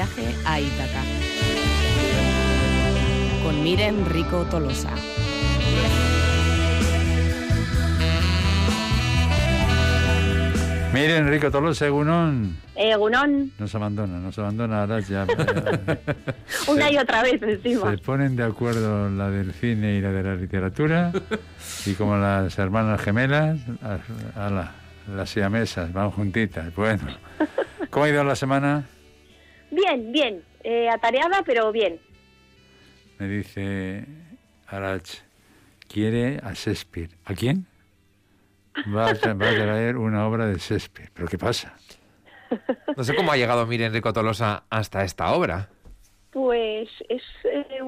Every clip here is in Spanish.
viaje a Ítaca. Con Miren Rico Tolosa. Miren, Rico Tolosa, Egunon. Egunon. Nos abandona, nos abandona ahora ya. Una y otra vez encima. Se ponen de acuerdo la del cine y la de la literatura. y como las hermanas gemelas, a, la, las siamesas, van juntitas. Bueno, ¿cómo ha ido la semana? Bien, bien. Eh, atareada, pero bien. Me dice Arach, quiere a Shakespeare. ¿A quién? Va a, traer una obra de Shakespeare. ¿Pero qué pasa? No sé cómo ha llegado Miren Rico Tolosa hasta esta obra. Pues es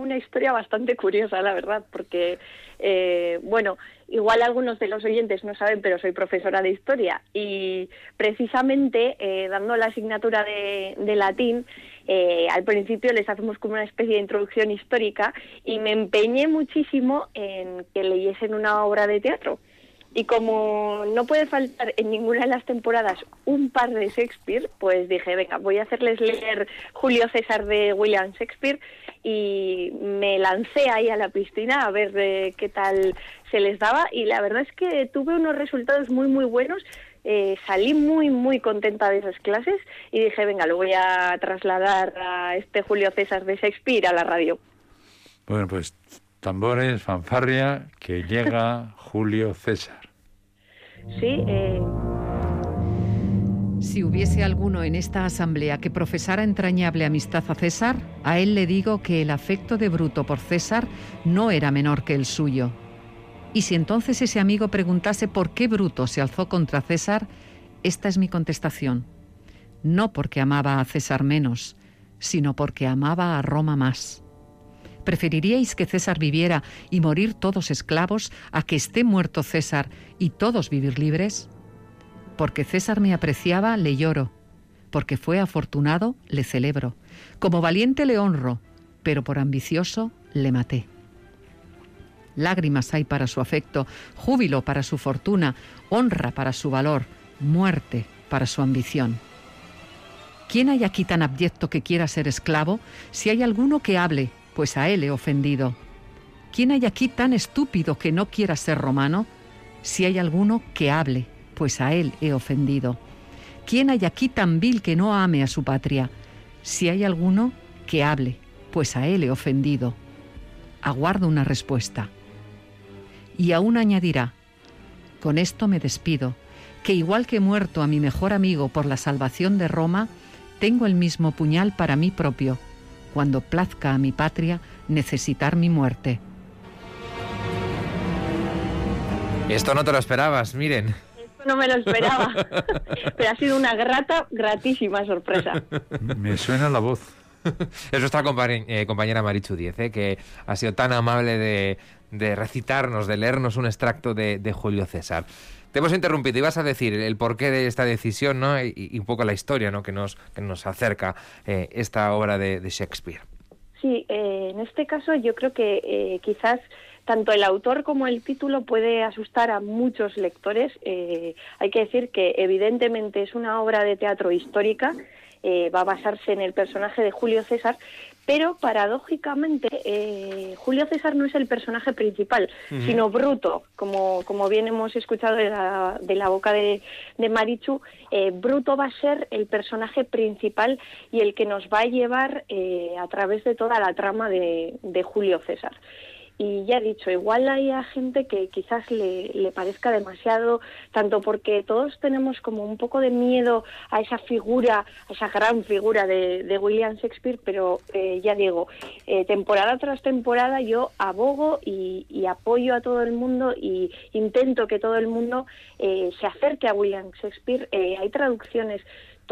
una historia bastante curiosa, la verdad, porque, eh, bueno, igual algunos de los oyentes no saben, pero soy profesora de historia y precisamente eh, dando la asignatura de, de latín, al principio les hacemos como una especie de introducción histórica y me empeñé muchísimo en que leyesen una obra de teatro. Y como no puede faltar en ninguna de las temporadas un par de Shakespeare, pues dije, venga, voy a hacerles leer Julio César de William Shakespeare y me lancé ahí a la piscina a ver eh, qué tal se les daba y la verdad es que tuve unos resultados muy, muy buenos. Eh, salí muy, muy contenta de esas clases y dije, venga, lo voy a trasladar a este Julio César de Shakespeare a la radio. Bueno, pues tambores, fanfarria, que llega Julio César. Sí. Eh... Si hubiese alguno en esta asamblea que profesara entrañable amistad a César, a él le digo que el afecto de Bruto por César no era menor que el suyo. Y si entonces ese amigo preguntase por qué Bruto se alzó contra César, esta es mi contestación. No porque amaba a César menos, sino porque amaba a Roma más. ¿Preferiríais que César viviera y morir todos esclavos a que esté muerto César y todos vivir libres? Porque César me apreciaba, le lloro. Porque fue afortunado, le celebro. Como valiente le honro, pero por ambicioso le maté. Lágrimas hay para su afecto, júbilo para su fortuna, honra para su valor, muerte para su ambición. ¿Quién hay aquí tan abyecto que quiera ser esclavo? Si hay alguno que hable, pues a él he ofendido. ¿Quién hay aquí tan estúpido que no quiera ser romano? Si hay alguno que hable, pues a él he ofendido. ¿Quién hay aquí tan vil que no ame a su patria? Si hay alguno que hable, pues a él he ofendido. Aguardo una respuesta. Y aún añadirá, con esto me despido, que igual que muerto a mi mejor amigo por la salvación de Roma, tengo el mismo puñal para mí propio cuando plazca a mi patria necesitar mi muerte. Esto no te lo esperabas, miren. Esto no me lo esperaba, pero ha sido una grata, gratísima sorpresa. Me suena la voz. Es nuestra eh, compañera Marichu Diez, eh, que ha sido tan amable de, recitarnos, de leernos un extracto de, Julio César. Te hemos interrumpido, ibas a decir el porqué de esta decisión ¿no? y, un poco la historia ¿no? que, nos, que nos acerca eh, esta obra de, Shakespeare. Sí, eh, en este caso yo creo que eh, quizás tanto el autor como el título puede asustar a muchos lectores. hay que decir que evidentemente es una obra de teatro histórica, va a basarse en el personaje de Julio César, pero paradójicamente eh, Julio César no es el personaje principal, sino Bruto, como, como bien hemos escuchado de la, de la boca de, de Marichu, eh, Bruto va a ser el personaje principal y el que nos va a llevar eh, a través de toda la trama de, de Julio César y ya he dicho, igual hay a gente que quizás le, le, parezca demasiado, tanto porque todos tenemos como un poco de miedo a esa figura, a esa gran figura de, de William Shakespeare, pero eh, ya digo, eh, temporada tras temporada yo abogo y, apoyo a todo el mundo y intento que todo el mundo eh, se acerque a William Shakespeare. hay traducciones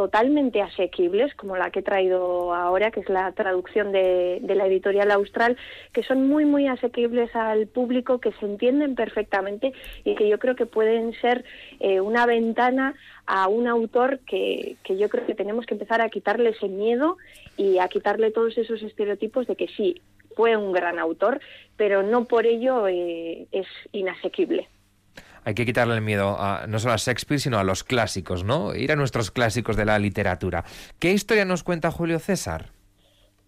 totalmente asequibles, como la que he traído ahora, que es la traducción de, la editorial austral, que son muy, muy asequibles al público, que se entienden perfectamente y que yo creo que pueden ser eh, una ventana a un autor que, que yo creo que tenemos que empezar a quitarle ese miedo y a quitarle todos esos estereotipos de que sí, fue un gran autor, pero no por ello eh, es inasequible. Hay que quitarle el miedo a, no solo a Shakespeare, sino a los clásicos, ¿no? Ir a nuestros clásicos de la literatura. ¿Qué historia nos cuenta Julio César?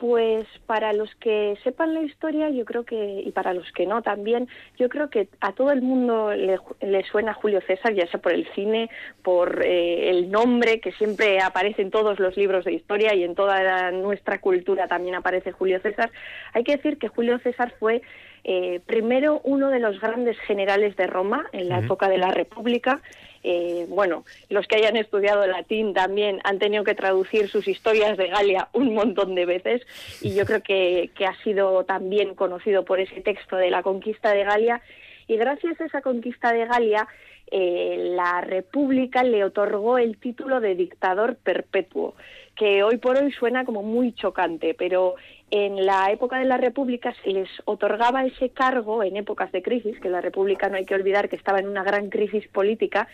Pues para los que sepan la historia, yo creo que, y para los que no también, yo creo que a todo el mundo le, suena Julio César, ya sea por el cine, por eh, el nombre que siempre aparece en todos los libros de historia y en toda nuestra cultura también aparece Julio César. Hay que decir que Julio César fue eh, primero uno de los grandes generales de Roma en la época de la República. Eh, bueno, los que hayan estudiado latín también han tenido que traducir sus historias de Galia un montón de veces y yo creo que, ha sido también conocido por ese texto de la conquista de Galia. Y gracias a esa conquista de Galia eh, la República le otorgó el título de dictador perpetuo, que hoy por hoy suena como muy chocante, pero en la época de la República se les otorgaba ese cargo en épocas de crisis, que la República no hay que olvidar que estaba en una gran crisis política,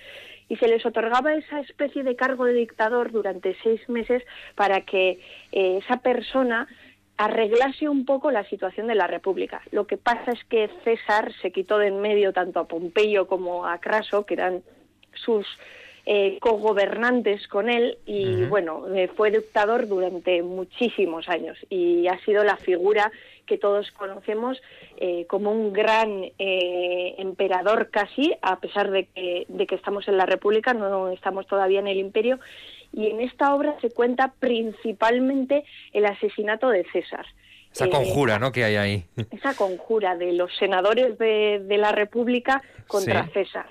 y se les otorgaba esa especie de cargo de dictador durante seis meses para que eh, esa persona arreglase un poco la situación de la República. Lo que pasa es que César se quitó de en medio tanto a Pompeyo como a Craso, que eran sus eh, cogobernantes con él y bueno, eh, fue dictador durante muchísimos años y ha sido la figura que todos conocemos eh, como un gran eh, emperador casi, a pesar de que, de que estamos en la República, no estamos todavía en el imperio, y en esta obra se cuenta principalmente el asesinato de César. Esa conjura, ¿no? Que hay ahí. Esa conjura de los senadores de, de la República contra César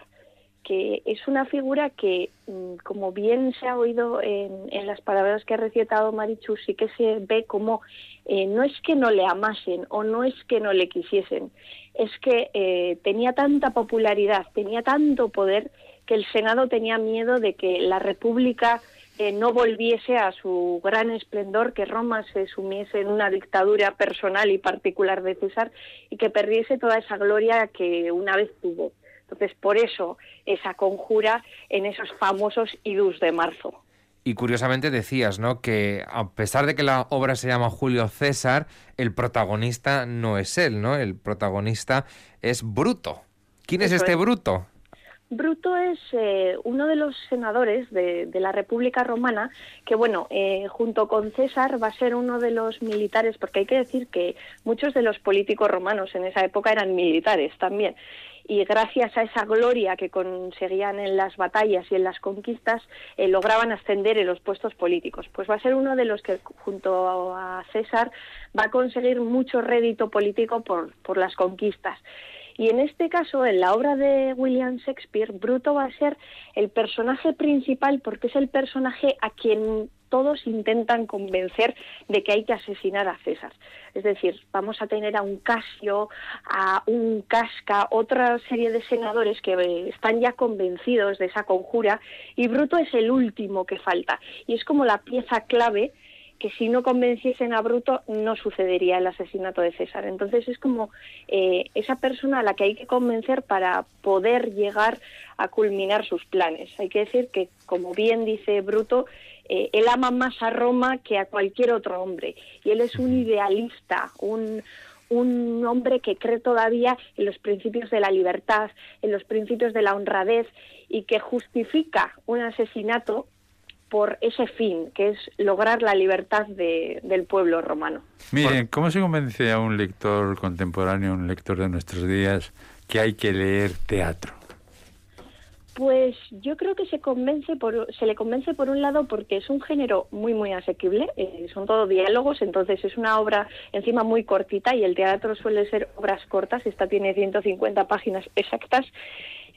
que es una figura que, mm, como bien se ha oído en, las palabras que ha recitado Marichu, sí que se ve como eh, no es que no le amasen o no es que no le quisiesen, es que eh, tenía tanta popularidad, tenía tanto poder que el Senado tenía miedo de que la República eh, no volviese a su gran esplendor, que Roma se sumiese en una dictadura personal y particular de César y que perdiese toda esa gloria que una vez tuvo. Entonces, por eso esa conjura en esos famosos idus de marzo. Y curiosamente decías, ¿no? Que a pesar de que la obra se llama Julio César, el protagonista no es él, ¿no? El protagonista es Bruto. ¿Quién es este Bruto? Bruto es eh, uno de los senadores de, la República Romana que, bueno, eh, junto con César va a ser uno de los militares, porque hay que decir que muchos de los políticos romanos en esa época eran militares también y gracias a esa gloria que conseguían en las batallas y en las conquistas eh, lograban ascender en los puestos políticos. Pues va a ser uno de los que junto a César va a conseguir mucho rédito político por, por las conquistas. Y en este caso, en la obra de William Shakespeare, Bruto va a ser el personaje principal porque es el personaje a quien todos intentan convencer de que hay que asesinar a César. Es decir, vamos a tener a un Casio, a un Casca, otra serie de senadores que eh, están ya convencidos de esa conjura y Bruto es el último que falta. Y es como la pieza clave que si no convenciesen a Bruto no sucedería el asesinato de César. Entonces es como eh, esa persona a la que hay que convencer para poder llegar a culminar sus planes. Hay que decir que, como bien dice Bruto, eh, él ama más a Roma que a cualquier otro hombre y él es un idealista, un, un hombre que cree todavía en los principios de la libertad, en los principios de la honradez y que justifica un asesinato por ese fin, que es lograr la libertad del pueblo romano. Miren, ¿cómo se convence a un lector contemporáneo, un lector de nuestros días, que hay que leer teatro? Pues yo creo que se convence por, se le convence por un lado porque es un género muy muy asequible, eh, son todos diálogos, entonces es una obra encima muy cortita y el teatro suele ser obras cortas, esta tiene 150 páginas exactas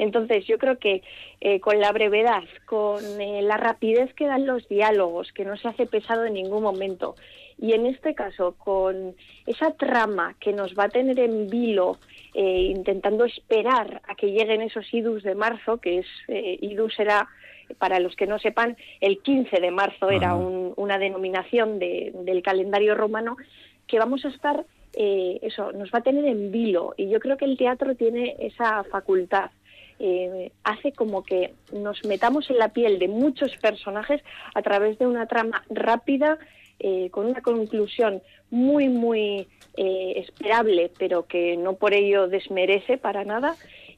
entonces, yo creo que eh, con la brevedad, con eh, la rapidez que dan los diálogos, que no se hace pesado en ningún momento, y en este caso con esa trama que nos va a tener en vilo, eh, intentando esperar a que lleguen esos idus de marzo, que es idus era para los que no sepan, el 15 de marzo era una denominación del calendario romano, que vamos a estar, eso, nos va a tener en vilo. Y yo creo que el teatro tiene esa facultad eh, hace como que nos metamos en la piel de muchos personajes a través de una trama rápida, eh, con una conclusión muy, muy eh, esperable, pero que no por ello desmerece para nada.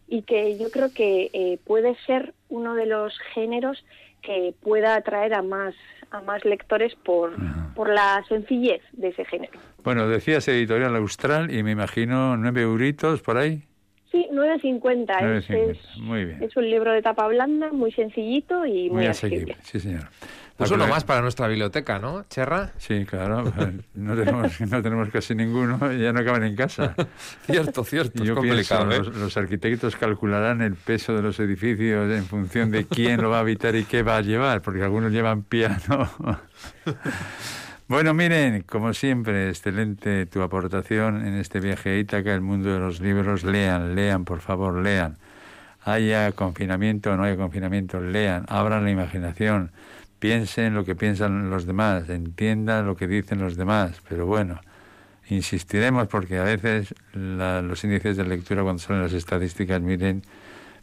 y que yo creo que eh, puede ser uno de los géneros que pueda atraer a más a más lectores por, por la sencillez de ese género. Bueno, decías editorial austral y me imagino nueve euritos por ahí. Sí, 9.50. Es, 9,50. es, Muy bien. es un libro de tapa blanda, muy sencillito y muy, Muy asequible. asequible, sí señor. Pues uno más para nuestra biblioteca, ¿no, Cherra? Sí, claro. No tenemos, no tenemos casi ninguno, ya no caben en casa. Cierto, cierto. Yo es pienso, complicado, ¿eh? los, los arquitectos calcularán el peso de los edificios en función de quién lo va a habitar y qué va a llevar, porque algunos llevan piano. Bueno, miren, como siempre, excelente tu aportación en este viaje a Ítaca, el mundo de los libros. Lean, lean, por favor, lean. Haya confinamiento o no haya confinamiento, lean, abran la imaginación, piensen lo que piensan los demás, entiendan lo que dicen los demás. Pero bueno, insistiremos porque a veces la- los índices de lectura cuando salen las estadísticas, miren,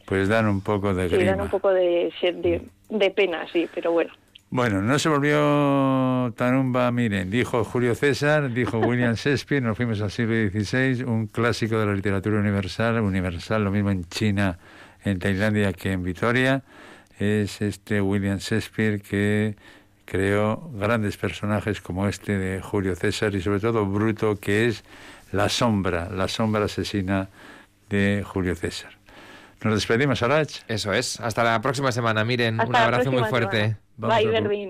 pues dan un poco de Sí, dan un poco de, de, de pena, sí, pero bueno. Bueno, no se volvió Tanumba, miren, dijo Julio César, dijo William Shakespeare, nos fuimos al siglo XVI, un clásico de la literatura universal, universal, lo mismo en China, en Tailandia que en Vitoria, es este William Shakespeare que creó grandes personajes como este de Julio César y sobre todo Bruto, que es la sombra, la sombra asesina de Julio César. Nos despedimos, Arach. Eso es. Hasta la próxima semana. Miren, Hasta un abrazo muy fuerte. semana. Vamos Bye, a pu- Berlín.